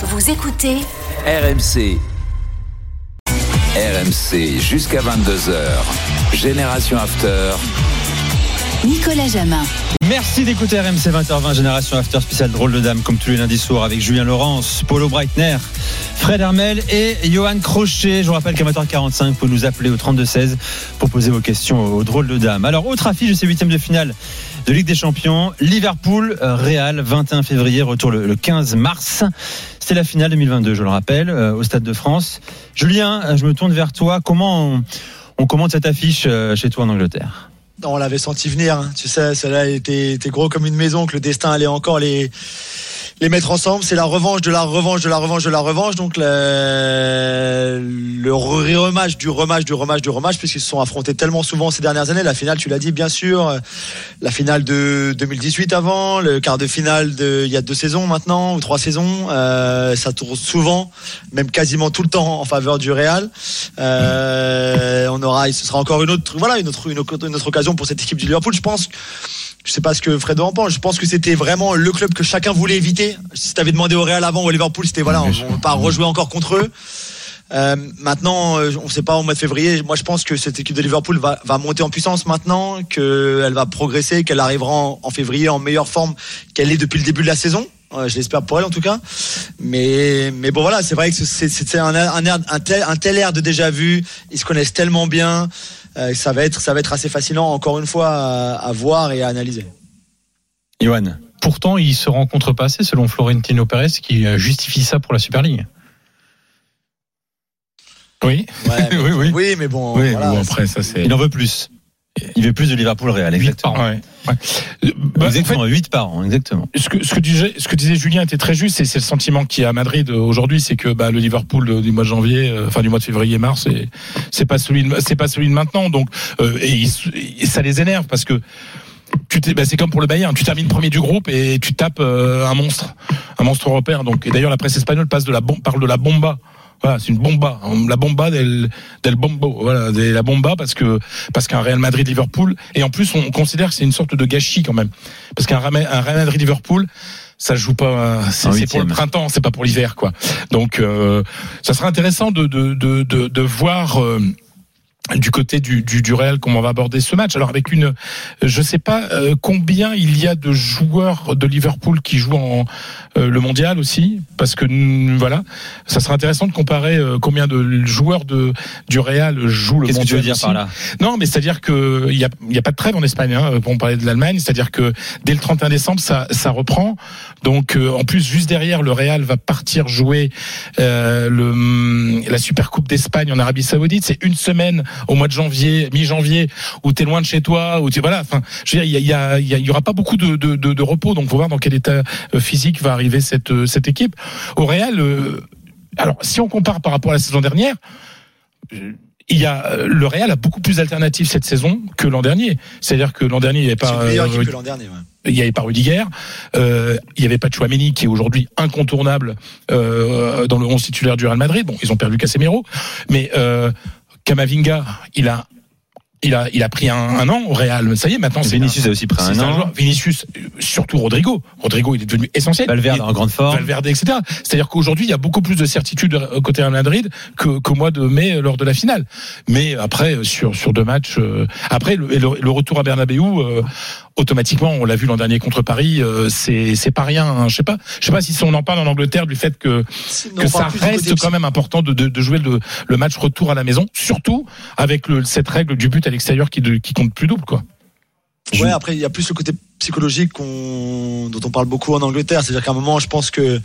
Vous écoutez RMC. RMC jusqu'à 22h. Génération After. Nicolas Jamin. Merci d'écouter RMC 20h20 Génération After spécial drôle de dame comme tous les lundis soirs avec Julien Laurence, Paulo Breitner, Fred Hermel et Johan Crochet. Je vous rappelle qu'à 20h45, vous pouvez nous appeler au 32-16 pour poser vos questions aux drôles de dames. Alors, autre affiche de ces huitièmes de finale de Ligue des Champions, Liverpool, Real, 21 février, retour le 15 mars. C'est la finale 2022, je le rappelle, euh, au Stade de France. Julien, euh, je me tourne vers toi. Comment on, on commente cette affiche euh, chez toi en Angleterre? On l'avait senti venir, hein. tu sais, celle-là était, était, gros comme une maison, que le destin allait encore les, mettre ensemble. C'est la revanche de la revanche de la revanche de la revanche. Donc le, le rematch du rematch du rematch du rematch, puisqu'ils se sont affrontés tellement souvent ces dernières années. La finale, tu l'as dit, bien sûr. La finale de 2018 avant, le quart de finale il y a deux saisons maintenant ou trois saisons. Euh, ça tourne souvent, même quasiment tout le temps en faveur du Real. Euh, on aura, ce sera encore une autre, voilà, une autre, une autre occasion pour cette équipe du Liverpool. Je pense. Je sais pas ce que Fredo en pense. Je pense que c'était vraiment le club que chacun voulait éviter. Si tu avais demandé au Real avant ou au Liverpool, c'était voilà, on ne va pas rejouer encore contre eux. Euh, maintenant, on ne sait pas au mois de février. Moi, je pense que cette équipe de Liverpool va, va monter en puissance maintenant, qu'elle va progresser, qu'elle arrivera en, en, février en meilleure forme qu'elle est depuis le début de la saison. je l'espère pour elle en tout cas. Mais, mais bon voilà, c'est vrai que c'est un, un, un, un, tel, un tel air de déjà vu. Ils se connaissent tellement bien. Euh, ça va être, ça va être assez fascinant encore une fois à, à voir et à analyser. Johan. Pourtant, ils se rencontrent pas assez selon Florentino Pérez qui justifie ça pour la Super League. Oui. Ouais, mais, oui, oui. Oui, mais bon. Oui, voilà, bon, après, ça c'est. Il en veut plus. Il veut plus de Liverpool Real, exactement. Ouais. Ouais. Bah, exactement, en fait, 8 par an, exactement. Ce que, ce que, disait, ce que disait Julien était très juste, et c'est le sentiment qu'il y a à Madrid aujourd'hui, c'est que bah, le Liverpool du mois de janvier, euh, enfin du mois de février, mars, c'est pas celui, de, c'est pas celui de maintenant. Donc, euh, et, et, ça les énerve parce que bah, c'est comme pour le Bayern, tu termines premier du groupe et tu tapes euh, un monstre, un monstre européen. Donc, et d'ailleurs la presse espagnole passe de la parle de la bomba. Voilà, c'est une bomba, la bomba del, del bombo, voilà, de la bomba parce que parce qu'un Real Madrid Liverpool et en plus on considère que c'est une sorte de gâchis quand même. Parce qu'un un Real Madrid Liverpool ça joue pas c'est pour le printemps c'est pas pour l'hiver quoi. Donc euh, ça sera intéressant de de de de, de voir euh, du côté du, du, du Real comment on va aborder ce match. Alors avec une, je sais pas euh, combien il y a de joueurs de Liverpool qui jouent en euh, le mondial aussi, parce que voilà, ça sera intéressant de comparer euh, combien de joueurs de du Real jouent le Qu'est-ce mondial. que tu veux dire aussi. par là? Non, mais c'est-à-dire que il y a il y a pas de trêve en Espagne hein, pour parler de l'Allemagne, c'est-à-dire que dès le 31 décembre ça ça reprend. Donc euh, en plus juste derrière le Real va partir jouer euh, le la Super Coupe d'Espagne en Arabie Saoudite, c'est une semaine au mois de janvier, mi-janvier, où tu es loin de chez toi, où tu voilà, enfin, je veux dire, il y, a, il y, a, il y aura pas beaucoup de, de, de, de repos, donc faut voir dans quel état physique va arriver cette cette équipe. Au Real, euh, alors si on compare par rapport à la saison dernière. Il y a le Real a beaucoup plus d'alternatives cette saison que l'an dernier. C'est-à-dire que l'an dernier il n'y avait pas euh, que l'an dernier. Ouais il n'y avait pas Rudiger, euh, il n'y avait pas Chouameni qui est aujourd'hui incontournable euh, dans le 11 titulaire du Real Madrid. Bon, ils ont perdu Casemiro, mais euh, Kamavinga, il a il a, il a pris un, un, an au Real. Ça y est, maintenant, c'est Vinicius a aussi pris un an. Joueur. Vinicius, surtout Rodrigo. Rodrigo, il est devenu essentiel. Valverde en grande forme. Valverde, etc. C'est-à-dire qu'aujourd'hui, il y a beaucoup plus de certitude côté Real Madrid que qu'au mois de mai lors de la finale. Mais après, sur sur deux matchs, euh, après le, le, le, retour à Bernabeu, euh, automatiquement, on l'a vu l'an dernier contre Paris, euh, c'est c'est pas rien. Hein. Je sais pas, je sais pas si on en parle en Angleterre du fait que que ça reste quand même important de, de, de jouer le, le match retour à la maison, surtout avec le, cette règle du but à l'extérieur qui, compte plus double, quoi. Ouais, après il y a plus le côté psychologique dont on parle beaucoup en Angleterre, c'est-à-dire qu'à un moment, je pense que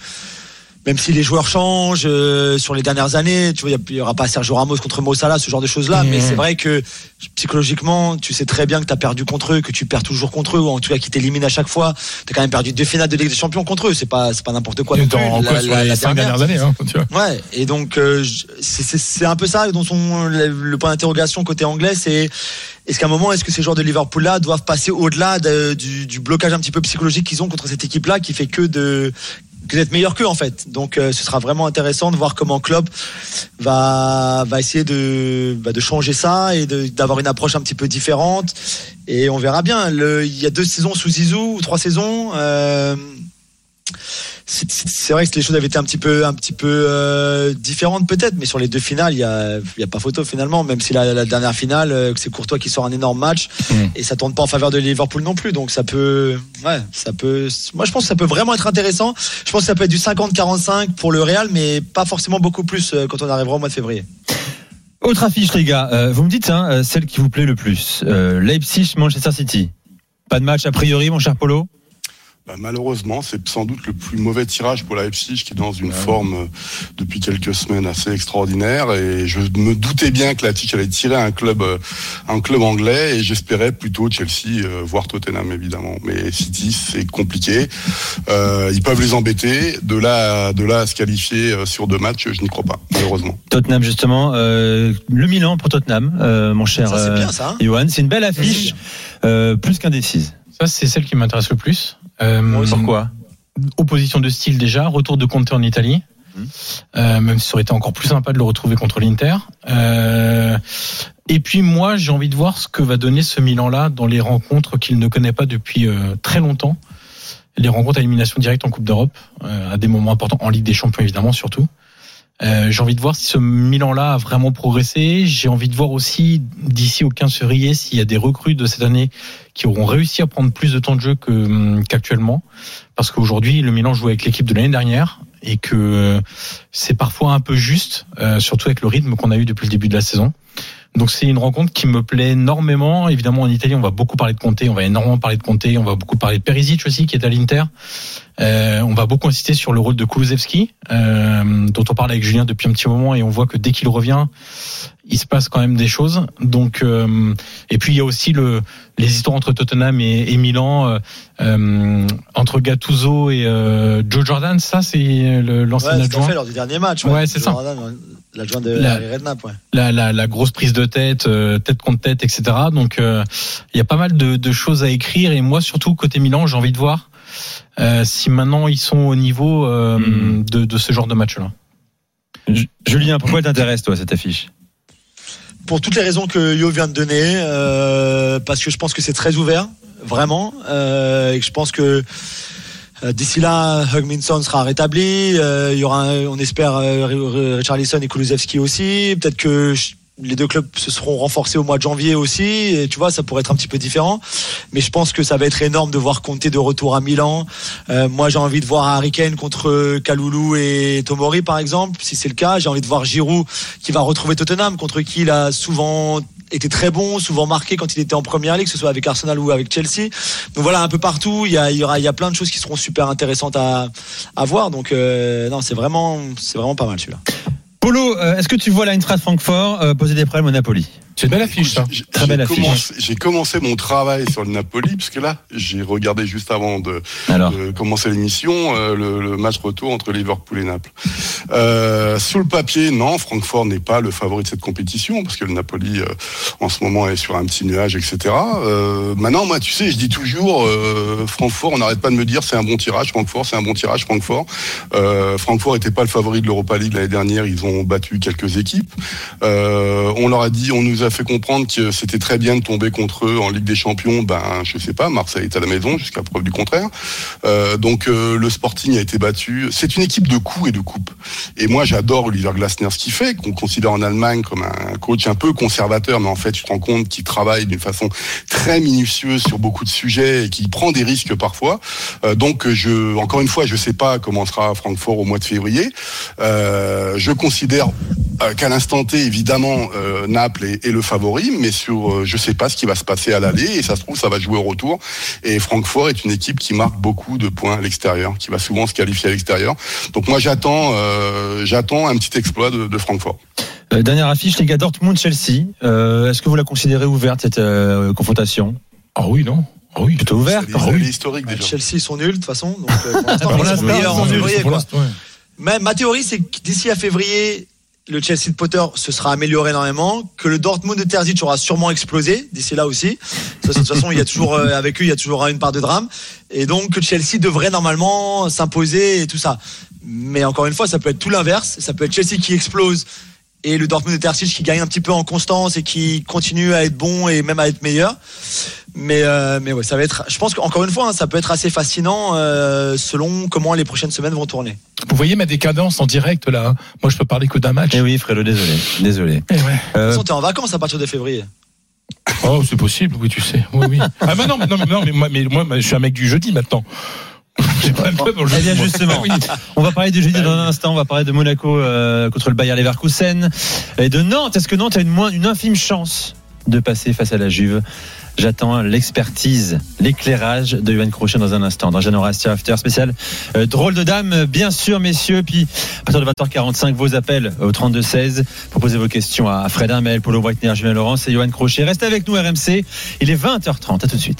même si les joueurs changent euh, sur les dernières années, tu vois, il y aura pas Sergio Ramos contre Mo Salah, ce genre de choses-là, mmh. mais c'est vrai que psychologiquement, tu sais très bien que tu as perdu contre eux, que tu perds toujours contre eux, ou en tout cas qu'ils t'éliminent à chaque fois. Tu as quand même perdu deux finales de Ligue des Champions contre eux, c'est pas c'est pas n'importe quoi. Plus, la, dernières années, hein, tu vois. Ouais, et donc euh, c'est un peu ça dont son le, point d'interrogation côté anglais, c'est est-ce qu'à un moment, est-ce que ces joueurs de Liverpool-là doivent passer au-delà de, du, du, blocage un petit peu psychologique qu'ils ont contre cette équipe-là, qui fait que de que d'être meilleur qu'eux en fait. Donc euh, ce sera vraiment intéressant de voir comment Klopp va va essayer de bah, de changer ça et d'avoir une approche un petit peu différente. Et on verra bien. Le, il y a deux saisons sous Zizou ou trois saisons. Euh, c'est- vrai que les choses avaient été un petit peu, un petit peu euh, différentes peut-être, mais sur les deux finales, il y a, y a pas photo finalement. Même si la, la dernière finale, euh, c'est Courtois qui sort un énorme match et ça tourne pas en faveur de Liverpool non plus. Donc ça peut, ouais, ça peut. Moi, je pense que ça peut vraiment être intéressant. Je pense que ça peut être du 50-45 pour le Real, mais pas forcément beaucoup plus euh, quand on arrivera au mois de février. Autre affiche, les gars. Euh, vous me dites, hein, celle qui vous plaît le plus. Leipzig, Manchester City. Pas de match a priori, mon cher Polo? Bah, malheureusement, c'est sans doute le plus mauvais tirage pour la Leipzig qui est dans une forme euh, depuis quelques semaines assez extraordinaire. Et je me doutais bien que la Leipzig allait tirer un club, euh, un club anglais et j'espérais plutôt Chelsea, euh, voire Tottenham évidemment. Mais City, c'est compliqué. Euh, ils peuvent les embêter. De là, à- de là à se qualifier euh, sur deux matchs, je n'y crois pas, malheureusement. Tottenham, justement. euh, le Milan pour Tottenham, euh, mon cher Ça c'est bien ça. hein. Johan. C'est une belle affiche, euh, plus qu'indécise. Ça, c'est celle qui m'intéresse le plus. Euh, Pourquoi opposition de style déjà, retour de Conte en Italie. Mhm. Euh, même si ça aurait été encore plus sympa de le retrouver contre l'Inter. Euh, et puis moi, j'ai envie de voir ce que va donner ce Milan-là dans les rencontres qu'il ne connaît pas depuis euh, très longtemps. Les rencontres à élimination directe en Coupe d'Europe, euh, à des moments importants, en Ligue des Champions évidemment surtout. Euh, j'ai envie de voir si ce Milan-là a vraiment progressé. J'ai envie de voir aussi, d'ici au 15 février, s'il y a des recrues de cette année qui auront réussi à prendre plus de temps de jeu hum, qu'actuellement. Parce qu'aujourd'hui, le Milan joue avec l'équipe de l'année dernière et que euh, c'est parfois un peu juste, euh, surtout avec le rythme qu'on a eu depuis le début de la saison. Donc c'est une rencontre qui me plaît énormément. Évidemment, en Italie, on va beaucoup parler de Conte, on va énormément parler de Conte, on va beaucoup parler de Perisic aussi, qui est à l'Inter. Euh, on va beaucoup insister sur le rôle de Kulusevski, euh, dont on parle avec Julien depuis un petit moment, et on voit que dès qu'il revient, il se passe quand même des choses. Donc, euh, et puis il y a aussi le, les histoires entre Tottenham et, et Milan, euh, euh, entre Gattuso et euh, Joe Jordan. Ça, c'est l'ancien Ouais, adjoint. fait lors du dernier match. Ouais, c'est ça. Jordan, L'adjoint de La- Redknapp, ouais. la, la, la grosse prise de tête, euh, tête contre tête, etc. Donc euh, il y a pas mal de, de choses à écrire et moi surtout côté Milan, j'ai envie de voir euh, si maintenant ils sont au niveau euh, Mhm. de, de ce genre de match-là. Ju- Julien, pourquoi elle t'intéresse, toi, cette affiche? Pour toutes les raisons que Yo vient de donner, euh, parce que je pense que c'est très ouvert, vraiment, euh, et que je pense que euh, d'ici là, Hugminson sera rétabli. euh, il on espère, euh, Ri- Richarlison et Kulusevski aussi. Peut-être que les deux clubs se seront renforcés au mois de janvier aussi. Tu vois, ça pourrait être un petit peu différent. Mais je pense que ça va être énorme de voir Conte de retour à Milan. Euh, moi, j'ai envie de voir Harry contre Kaloulou et Tomori, par exemple. Si c'est le cas, j'ai envie de voir Giroud qui va retrouver Tottenham, contre qui il a souvent été très bon, souvent marqué quand il était en première ligue, que ce soit avec Arsenal ou avec Chelsea. Donc voilà, un peu partout, il y, a, a plein de choses qui seront super intéressantes à, voir. Donc euh, non, c'est vraiment, c'est vraiment pas mal celui-là. Polo, euh, est-ce que tu vois l'Eintracht Francfort euh, poser des problèmes au Napoli? C'est une belle affiche ça. J'ai- Très belle affiche. commencé- J'ai commencé mon travail sur le Napoli, puisque là, j'ai regardé juste avant de, commencer l'émission euh, le, le match retour entre Liverpool et Naples. Euh, sur le papier, non, Francfort n'est pas le favori de cette compétition, parce que le Napoli, euh, en ce moment, est sur un petit nuage, etc. Euh, maintenant, moi, tu sais, je dis toujours, Francfort, on n'arrête pas de me dire, c'est un bon tirage, Francfort, c'est un bon tirage, Francfort. Francfort n'était pas le favori de l'Europa League l'année dernière, ils ont battu quelques équipes. On leur a dit, on nous a fait comprendre que c'était très bien de tomber contre eux en Ligue des Champions. Ben, je sais pas, Marseille est à la maison jusqu'à preuve du contraire. Euh, donc euh, le Sporting a été battu. C'est une équipe de coups et de coupes. Et moi, j'adore Oliver Glasner ce qu'il fait, qu'on considère en Allemagne comme un coach un peu conservateur, mais en fait, tu te rends compte qu'il travaille d'une façon très minutieuse sur beaucoup de sujets et qu'il prend des risques parfois. Euh, donc, je, encore une fois, je sais pas comment sera Francfort au mois de février. Je considère euh, qu'à l'instant T, évidemment, euh, Naples est, est le favori, mais sur, euh, je sais pas ce qui va se passer à l'aller, et ça se trouve, ça va jouer au retour. Et Francfort est une équipe qui marque beaucoup de points à l'extérieur, qui va souvent se qualifier à l'extérieur. Donc moi, j'attends, euh, j'attends un petit exploit de, de Francfort. euh, dernière affiche, les gars, Dortmund-Chelsea. Euh, est-ce que vous la considérez ouverte, cette euh, confrontation? Ah oui, non. Ah oui. Plutôt ouverte ah oui. années historiques déjà. Chelsea ils sont nuls de toute façon. Donc, euh, pour l'instant, Pour ils sont l'instant, meilleurs en février. ma théorie, c'est que d'ici à février, le Chelsea de Potter se sera amélioré énormément, que le Dortmund de Terzic aura sûrement explosé d'ici là aussi. De toute façon, il y a toujours euh, avec eux, il y a toujours une part de drame, et donc que Chelsea devrait normalement s'imposer et tout ça. Mais encore une fois, ça peut être tout l'inverse. Ça peut être Chelsea qui explose et le Dortmund de Terzic qui gagne un petit peu en constance et qui continue à être bon et même à être meilleur. Mais euh, mais ouais, ça va être. Je pense qu'encore une fois, hein, ça peut être assez fascinant euh, selon comment les prochaines semaines vont tourner. Vous voyez ma décadence en direct là. hein. Moi, je peux parler que d'un match. Eh oui, Fredo, désolé. Désolé. Eh ouais. De toute Euh, façon, t'es en vacances à partir de février. Oh, c'est possible, oui, tu sais. Oui, oui. Ah, bah non, mais non, mais, non, mais moi, mais moi, je suis un mec du jeudi maintenant. Eh bien justement, Oui. on va parler du jeudi dans un instant. On va parler de Monaco euh, contre le Bayer Leverkusen et de Nantes. Est-ce que Nantes a une, moins, une infime chance de passer face à la Juve? J'attends l'expertise, l'éclairage de Yoann Crochet dans un instant. Dans Génération After spécial euh, drôle de dame, bien sûr, messieurs. Puis à partir de 20h45, vos appels au 32 16 pour poser vos questions à Fred Hermel, Paulo Breitner, Julien Laurence et Yoann Crochet. Restez avec nous RMC. Il est 20h30. À tout de suite.